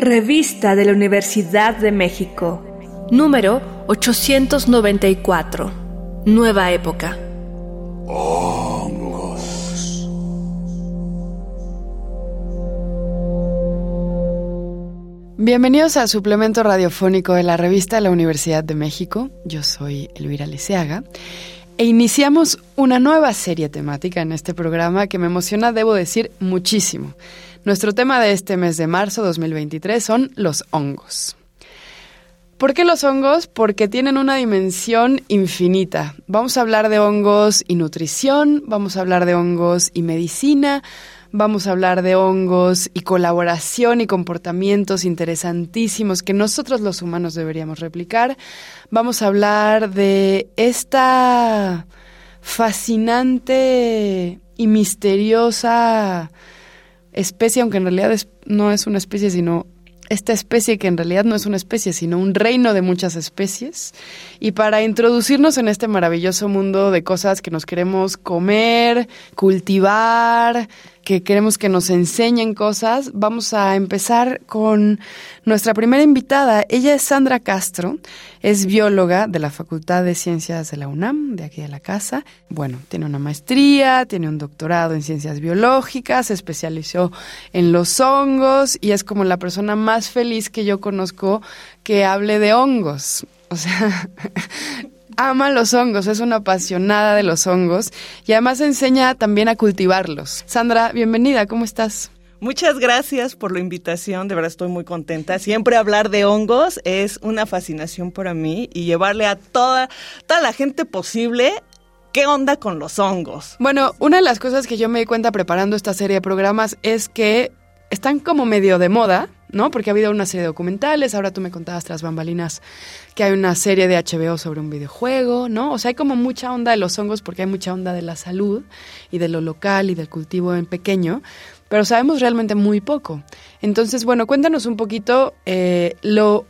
Revista de la Universidad de México. Número 894. Nueva época. Bienvenidos al suplemento radiofónico de la revista de la Universidad de México. Yo soy Elvira Liceaga e iniciamos una nueva serie temática en este programa que me emociona, debo decir, muchísimo. Nuestro tema de este mes de marzo 2023 son los hongos. ¿Por qué los hongos? Porque tienen una dimensión infinita. Vamos a hablar de hongos y nutrición, vamos a hablar de hongos y medicina, Vamos a hablar de hongos y colaboración y comportamientos interesantísimos que nosotros los humanos deberíamos replicar. Vamos a hablar de esta fascinante y misteriosa especie, aunque en realidad no es una especie, sino esta especie que en realidad no es una especie, sino un reino de muchas especies. Y para introducirnos en este maravilloso mundo de cosas que nos queremos comer, cultivar, que queremos que nos enseñen cosas, vamos a empezar con nuestra primera invitada. Ella es Sandra Castro, es bióloga de la Facultad de Ciencias de la UNAM, de aquí de la casa. Bueno, tiene una maestría, tiene un doctorado en ciencias biológicas, se especializó en los hongos y es como la persona más feliz que yo conozco que hable de hongos. O sea, ama los hongos, es una apasionada de los hongos y además enseña también a cultivarlos. Sandra, bienvenida, ¿cómo estás? Muchas gracias por la invitación, de verdad estoy muy contenta. Siempre hablar de hongos es una fascinación para mí y llevarle a toda, toda la gente posible ¿Qué onda con los hongos? Bueno, una de las cosas que yo me di cuenta preparando esta serie de programas es que están como medio de moda, ¿no? Porque ha habido una serie de documentales, ahora tú me contabas tras bambalinas que hay una serie de HBO sobre un videojuego, ¿no? O sea, hay como mucha onda de los hongos porque hay mucha onda de la salud y de lo local y del cultivo en pequeño, pero sabemos realmente muy poco. Entonces, bueno, cuéntanos un poquito eh, lo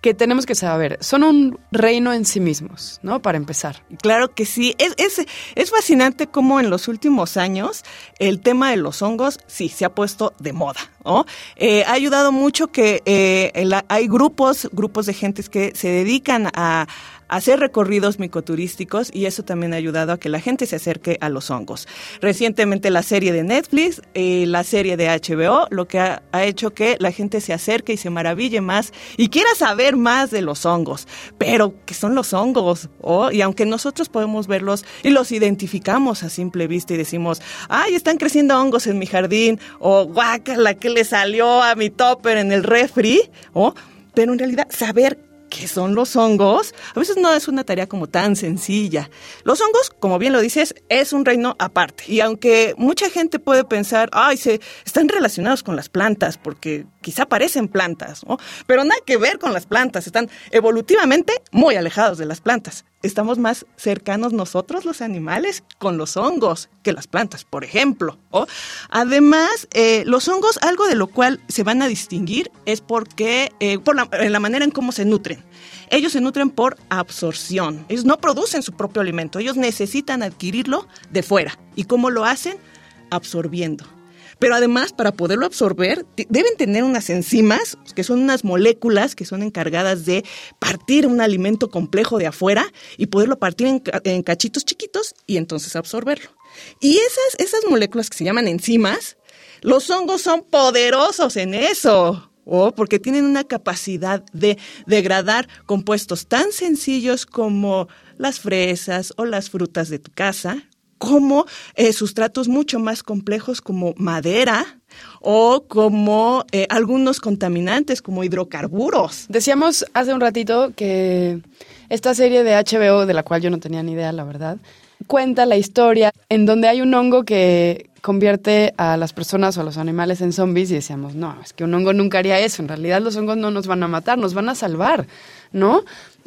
que tenemos que saber. Son un reino en sí mismos, ¿no? Para empezar. Claro que sí. Es, es, es, fascinante cómo en los últimos años el tema de los hongos sí se ha puesto de moda, ¿no? Eh, ha ayudado mucho que eh, hay grupos, grupos de gentes que se dedican a hacer recorridos micoturísticos y eso también ha ayudado a que la gente se acerque a los hongos. Recientemente la serie de Netflix, eh, la serie de HBO, lo que ha, hecho que la gente se acerque y se maraville más y quiera saber más de los hongos. Pero, ¿qué son los hongos? Oh, y aunque nosotros podemos verlos y los identificamos a simple vista y decimos, ay, están creciendo hongos en mi jardín, o guácala, que le salió a mi topper en el refri? Oh, pero en realidad saber ¿Qué son los hongos? A veces no es una tarea como tan sencilla. Los hongos, como bien lo dices, es un reino aparte. Y aunque mucha gente puede pensar, ay, se están relacionados con las plantas, porque quizá parecen plantas, ¿no? Pero nada que ver con las plantas, están evolutivamente muy alejados de las plantas estamos más cercanos nosotros los animales con los hongos que las plantas, por ejemplo. Además, eh, los hongos, algo de lo cual se van a distinguir es porque eh, por la, manera en cómo se nutren. Ellos se nutren por absorción. Ellos no producen su propio alimento. Ellos necesitan adquirirlo de fuera. ¿Y cómo lo hacen? Absorbiendo. Pero además, para poderlo absorber, deben tener unas enzimas, que son unas moléculas que son encargadas de partir un alimento complejo de afuera y poderlo partir en, cachitos chiquitos y entonces absorberlo. Y esas, esas moléculas que se llaman enzimas, los hongos son poderosos en eso. o porque tienen una capacidad de degradar compuestos tan sencillos como las fresas o las frutas de tu casa, como eh, sustratos mucho más complejos como madera o como eh, algunos contaminantes como hidrocarburos. Decíamos hace un ratito que esta serie de HBO, de la cual yo no tenía ni idea, la verdad, cuenta la historia en donde hay un hongo que convierte a las personas o a los animales en zombies y decíamos, no, es que un hongo nunca haría eso, en realidad los hongos no nos van a matar, nos van a salvar, ¿no?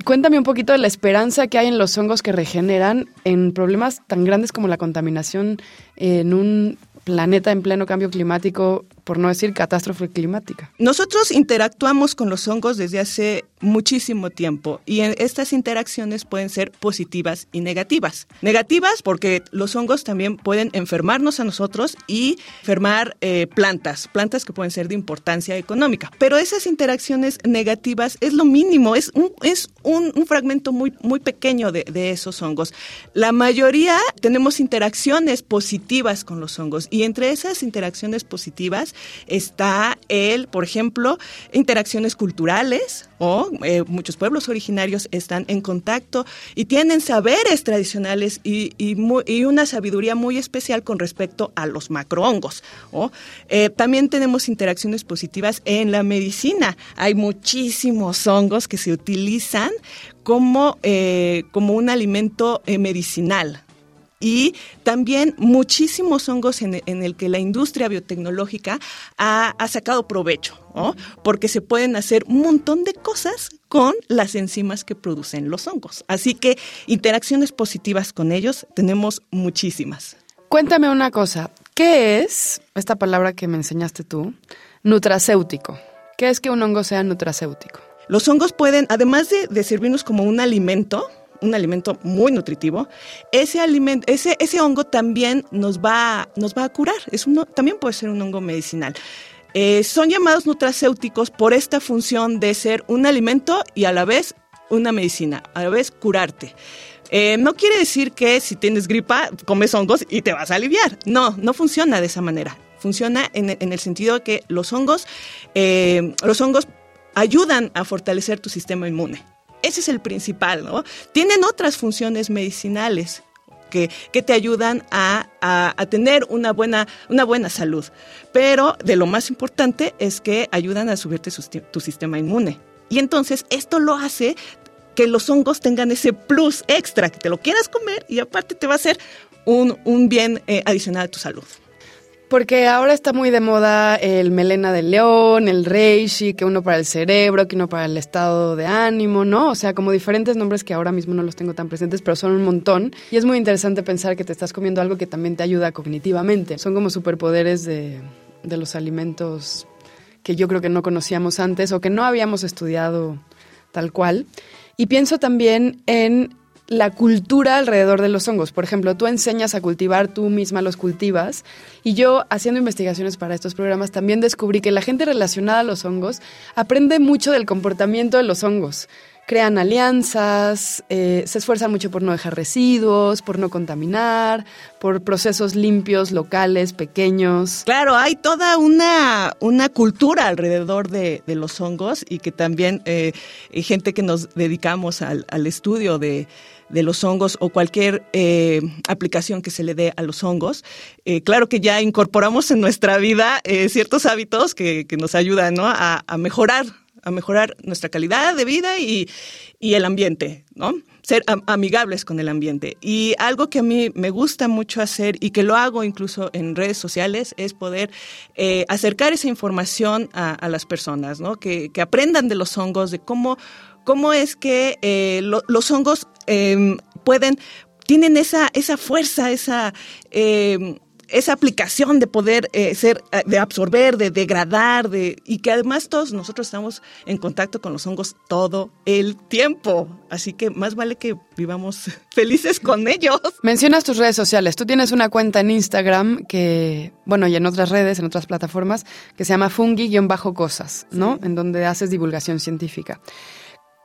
Cuéntame un poquito de la esperanza que hay en los hongos que regeneran en problemas tan grandes como la contaminación en un planeta en pleno cambio climático, por no decir catástrofe climática. Nosotros interactuamos con los hongos desde hace muchísimo tiempo y estas interacciones pueden ser positivas y negativas. Negativas porque los hongos también pueden enfermarnos a nosotros y enfermar eh, plantas, plantas que pueden ser de importancia económica. Pero esas interacciones negativas es lo mínimo, es un, es un, fragmento muy, muy pequeño de, de esos hongos. La mayoría tenemos interacciones positivas con los hongos y entre esas interacciones positivas está el, por ejemplo, interacciones culturales o eh, muchos pueblos originarios están en contacto y tienen saberes tradicionales y, y, una sabiduría muy especial con respecto a los macrohongos. ¿o? Eh, también tenemos interacciones positivas en la medicina. Hay muchísimos hongos que se utilizan como, eh, como un alimento medicinal y también muchísimos hongos en, el que la industria biotecnológica ha, sacado provecho, porque se pueden hacer un montón de cosas con las enzimas que producen los hongos. Así que interacciones positivas con ellos tenemos muchísimas. Cuéntame una cosa, ¿qué es esta palabra que me enseñaste tú? Nutracéutico. ¿Qué es que un hongo sea nutracéutico? Los hongos pueden, además de servirnos como un alimento, un alimento muy nutritivo, ese ese, ese hongo también nos va, nos va a curar. Es uno, también puede ser un hongo medicinal. Eh, son llamados nutracéuticos por esta función de ser un alimento y a la vez una medicina, a la vez curarte. Eh, no quiere decir que si tienes gripa, comes hongos y te vas a aliviar. No, no funciona de esa manera. Funciona en, el sentido de que los hongos, eh, los hongos ayudan a fortalecer tu sistema inmune. Ese es el principal, ¿no? Tienen otras funciones medicinales que, que, te ayudan a, a, tener una buena, una buena salud. Pero de lo más importante es que ayudan a subirte tu sistema inmune. Y entonces esto lo hace que los hongos tengan ese plus extra, que te lo quieras comer y aparte te va a hacer un, un bien eh, adicional a tu salud. Porque ahora está muy de moda el melena del león, el reishi, que uno para el cerebro, que uno para el estado de ánimo, ¿no? O sea, como diferentes nombres que ahora mismo no los tengo tan presentes, pero son un montón. Y es muy interesante pensar que te estás comiendo algo que también te ayuda cognitivamente. Son como superpoderes de, de los alimentos que yo creo que no conocíamos antes o que no habíamos estudiado tal cual. Y pienso también en la cultura alrededor de los hongos. Por ejemplo, tú enseñas a cultivar, tú misma los cultivas. Y yo, haciendo investigaciones para estos programas, también descubrí que la gente relacionada a los hongos aprende mucho del comportamiento de los hongos. Crean alianzas, eh, se esfuerzan mucho por no dejar residuos, por no contaminar, por procesos limpios, locales, pequeños. Claro, hay toda una, una cultura alrededor de, los hongos y que también eh, hay gente que nos dedicamos al estudio de, de los hongos o cualquier eh, aplicación que se le dé a los hongos. Claro que ya incorporamos en nuestra vida ciertos hábitos que, nos ayudan a, mejorar a mejorar nuestra calidad de vida y, el ambiente, ¿no? Ser amigables con el ambiente. Y algo que a mí me gusta mucho hacer y que lo hago incluso en redes sociales es poder acercar esa información a, las personas, ¿no? Que, que, aprendan de los hongos, de cómo, cómo es que los hongos Em, pueden, tienen esa, esa fuerza, esa, em, esa aplicación de poder eh, ser, eh, de absorber, de degradar, de, y que además todos nosotros estamos en contacto con los hongos todo el tiempo. Así que más vale que vivamos felices con ellos. Mencionas tus redes sociales. Tú tienes una cuenta en Instagram que, bueno, y en otras redes, en otras plataformas, que se llama fungi-cosas, ¿no? En donde haces divulgación científica.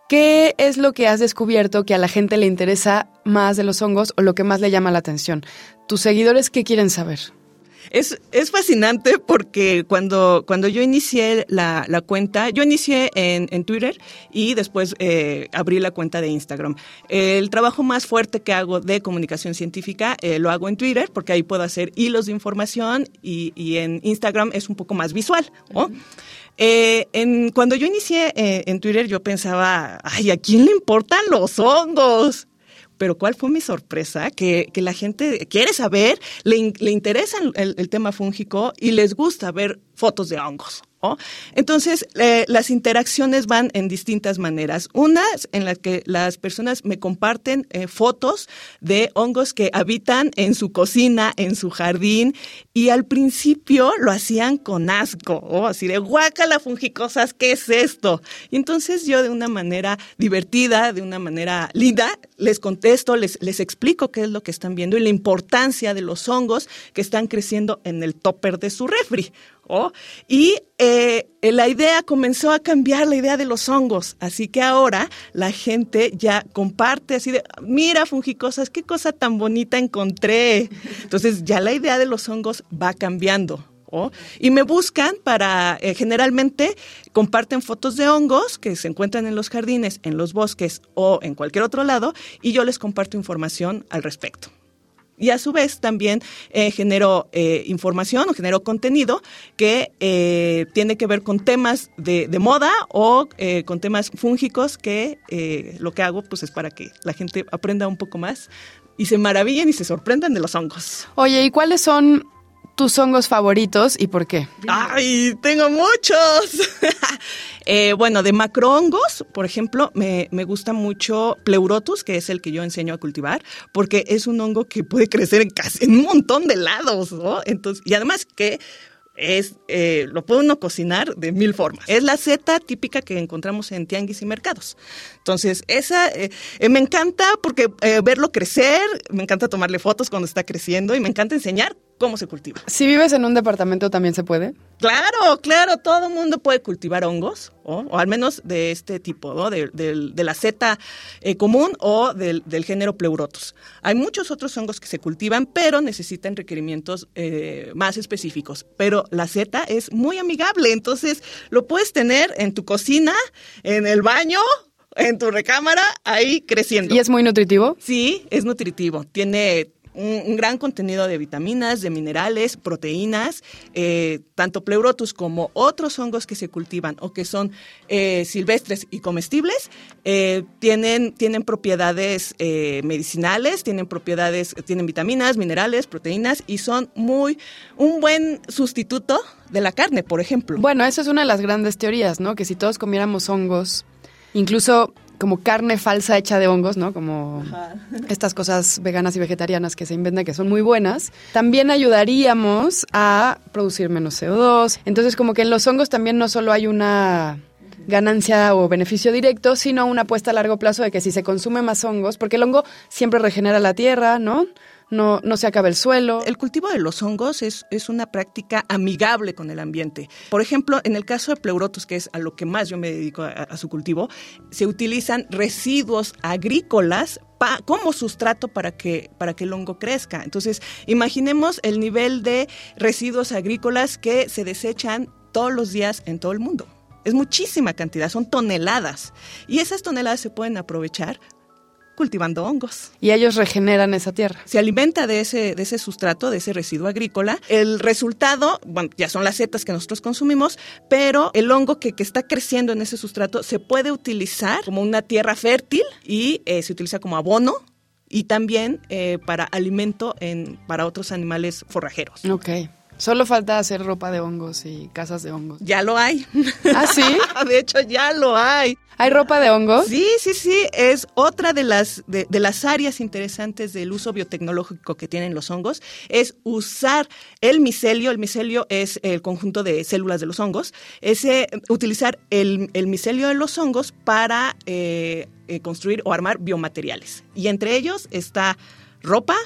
¿Qué es lo que has descubierto que a la gente le interesa más de los hongos o lo que más le llama la atención? ¿Tus seguidores qué quieren saber? Es, es fascinante porque cuando, cuando yo inicié la, la cuenta, yo inicié en, en Twitter y después eh, abrí la cuenta de Instagram. El trabajo más fuerte que hago de comunicación científica eh, lo hago en Twitter porque ahí puedo hacer hilos de información y, y en Instagram es un poco más visual. ¿no? Eh, en, cuando yo inicié eh, en Twitter, yo pensaba, ay, ¿a quién le importan los hongos? Pero ¿cuál fue mi sorpresa? Que, que la gente quiere saber, le, le interesa el, el, tema fúngico y les gusta ver fotos de hongos. Entonces, eh, las interacciones van en distintas maneras. Una en la que las personas me comparten eh, fotos de hongos que habitan en su cocina, en su jardín, y al principio lo hacían con asco, así de guácala fungicosas, ¿qué es esto? Y entonces yo de una manera divertida, de una manera linda, les contesto, les, les explico qué es lo que están viendo y la importancia de los hongos que están creciendo en el topper de su refri. Y eh, la idea comenzó a cambiar la idea de los hongos, así que ahora la gente ya comparte así de, mira fungicosas, qué cosa tan bonita encontré. Entonces ya la idea de los hongos va cambiando. Y me buscan para, eh, generalmente comparten fotos de hongos que se encuentran en los jardines, en los bosques o en cualquier otro lado, y yo les comparto información al respecto y a su vez también eh, genero eh, información o genero contenido que eh, tiene que ver con temas de, de moda o eh, con temas fúngicos que lo que hago pues es para que la gente aprenda un poco más y se maravillen y se sorprendan de los hongos. Oye, ¿y cuáles son tus hongos favoritos y por qué? ¡Ay, tengo muchos! eh, bueno, de macrohongos, por ejemplo, me, me, gusta mucho Pleurotus, que es el que yo enseño a cultivar, porque es un hongo que puede crecer en, casi, en un montón de lados, ¿no? Entonces, y además que es eh, lo puede uno cocinar de mil formas. Es la seta típica que encontramos en tianguis y mercados. Entonces, esa eh, me encanta porque verlo crecer, me encanta tomarle fotos cuando está creciendo y me encanta enseñar cómo se cultiva. Si vives en un departamento también se puede. Claro, claro, todo el mundo puede cultivar hongos, o, o, al menos de este tipo, ¿no? de, de, de la seta eh, común o del, del, género pleurotus. Hay muchos otros hongos que se cultivan, pero necesitan requerimientos eh, más específicos. Pero la seta es muy amigable, entonces lo puedes tener en tu cocina, en el baño, en tu recámara, ahí creciendo. ¿Y es muy nutritivo? Sí, es nutritivo. Tiene un, gran contenido de vitaminas, de minerales, proteínas, eh, tanto pleurotus como otros hongos que se cultivan o que son eh, silvestres y comestibles, eh, tienen, tienen propiedades eh, medicinales, tienen propiedades, tienen vitaminas, minerales, proteínas y son muy un buen sustituto de la carne, por ejemplo. Bueno, esa es una de las grandes teorías, ¿no? Que si todos comiéramos hongos, incluso como carne falsa hecha de hongos, ¿no? Como Ajá. estas cosas veganas y vegetarianas que se inventan que son muy buenas, también ayudaríamos a producir menos CO2. Entonces, como que en los hongos también no solo hay una ganancia o beneficio directo, sino una apuesta a largo plazo de que si se consume más hongos, porque el hongo siempre regenera la tierra, ¿no? No, no se acaba el suelo. El cultivo de los hongos es, es una práctica amigable con el ambiente. Por ejemplo, en el caso de pleurotus, que es a lo que más yo me dedico a, su cultivo, se utilizan residuos agrícolas como sustrato para que, para que el hongo crezca. Entonces, imaginemos el nivel de residuos agrícolas que se desechan todos los días en todo el mundo. Es muchísima cantidad, son toneladas. Y esas toneladas se pueden aprovechar cultivando hongos. Y ellos regeneran esa tierra. Se alimenta de ese, de ese sustrato, de ese residuo agrícola. El resultado, bueno, ya son las setas que nosotros consumimos, pero el hongo que, que está creciendo en ese sustrato se puede utilizar como una tierra fértil y eh, se utiliza como abono y también eh, para alimento en, para otros animales forrajeros. Ok. Solo falta hacer ropa de hongos y casas de hongos. Ya lo hay. ¿Ah, sí? de hecho, ya lo hay. ¿Hay ropa de hongos? Sí, sí, sí. Es otra de las, de, de, las áreas interesantes del uso biotecnológico que tienen los hongos. Es usar el micelio. El micelio es el conjunto de células de los hongos. Es eh, utilizar el, el, micelio de los hongos para eh, eh, construir o armar biomateriales. Y entre ellos está ropa,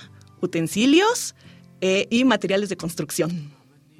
utensilios, eh, y materiales de construcción.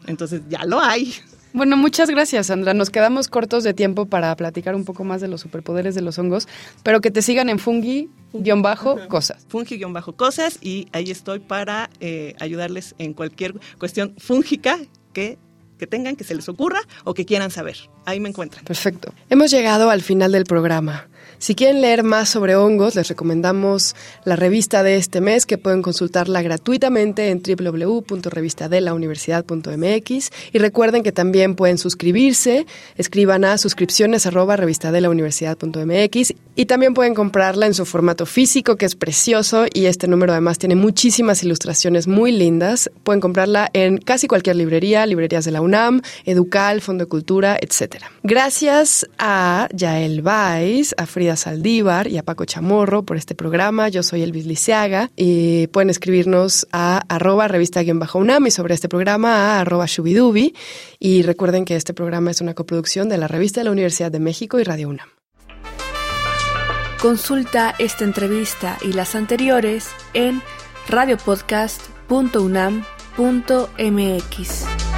Entonces ya lo hay. Bueno, muchas gracias, Sandra. Nos quedamos cortos de tiempo para platicar un poco más de los superpoderes de los hongos, pero que te sigan en fungi-cosas. Fungi-cosas y ahí estoy para eh, ayudarles en cualquier cuestión fúngica que que tengan, que se les ocurra o que quieran saber. Ahí me encuentran. Perfecto. Hemos llegado al final del programa. Si quieren leer más sobre hongos, les recomendamos la revista de este mes que pueden consultarla gratuitamente en www.revistadelauniversidad.mx y recuerden que también pueden suscribirse, escriban a suscripciones arroba revistadelauniversidad.mx y también pueden comprarla en su formato físico que es precioso y este número además tiene muchísimas ilustraciones muy lindas. Pueden comprarla en casi cualquier librería, librerías de la UNAM, Educal, Fondo de Cultura, etc. Gracias a Yael Vais, a Frida y a Paco Chamorro por este programa. Yo soy Elvis Liceaga y pueden escribirnos a arroba revista-unam y sobre este programa a arroba shubidubi. Y recuerden que este programa es una coproducción de la Revista de la Universidad de México y Radio UNAM. Consulta esta entrevista y las anteriores en radiopodcast.unam.mx.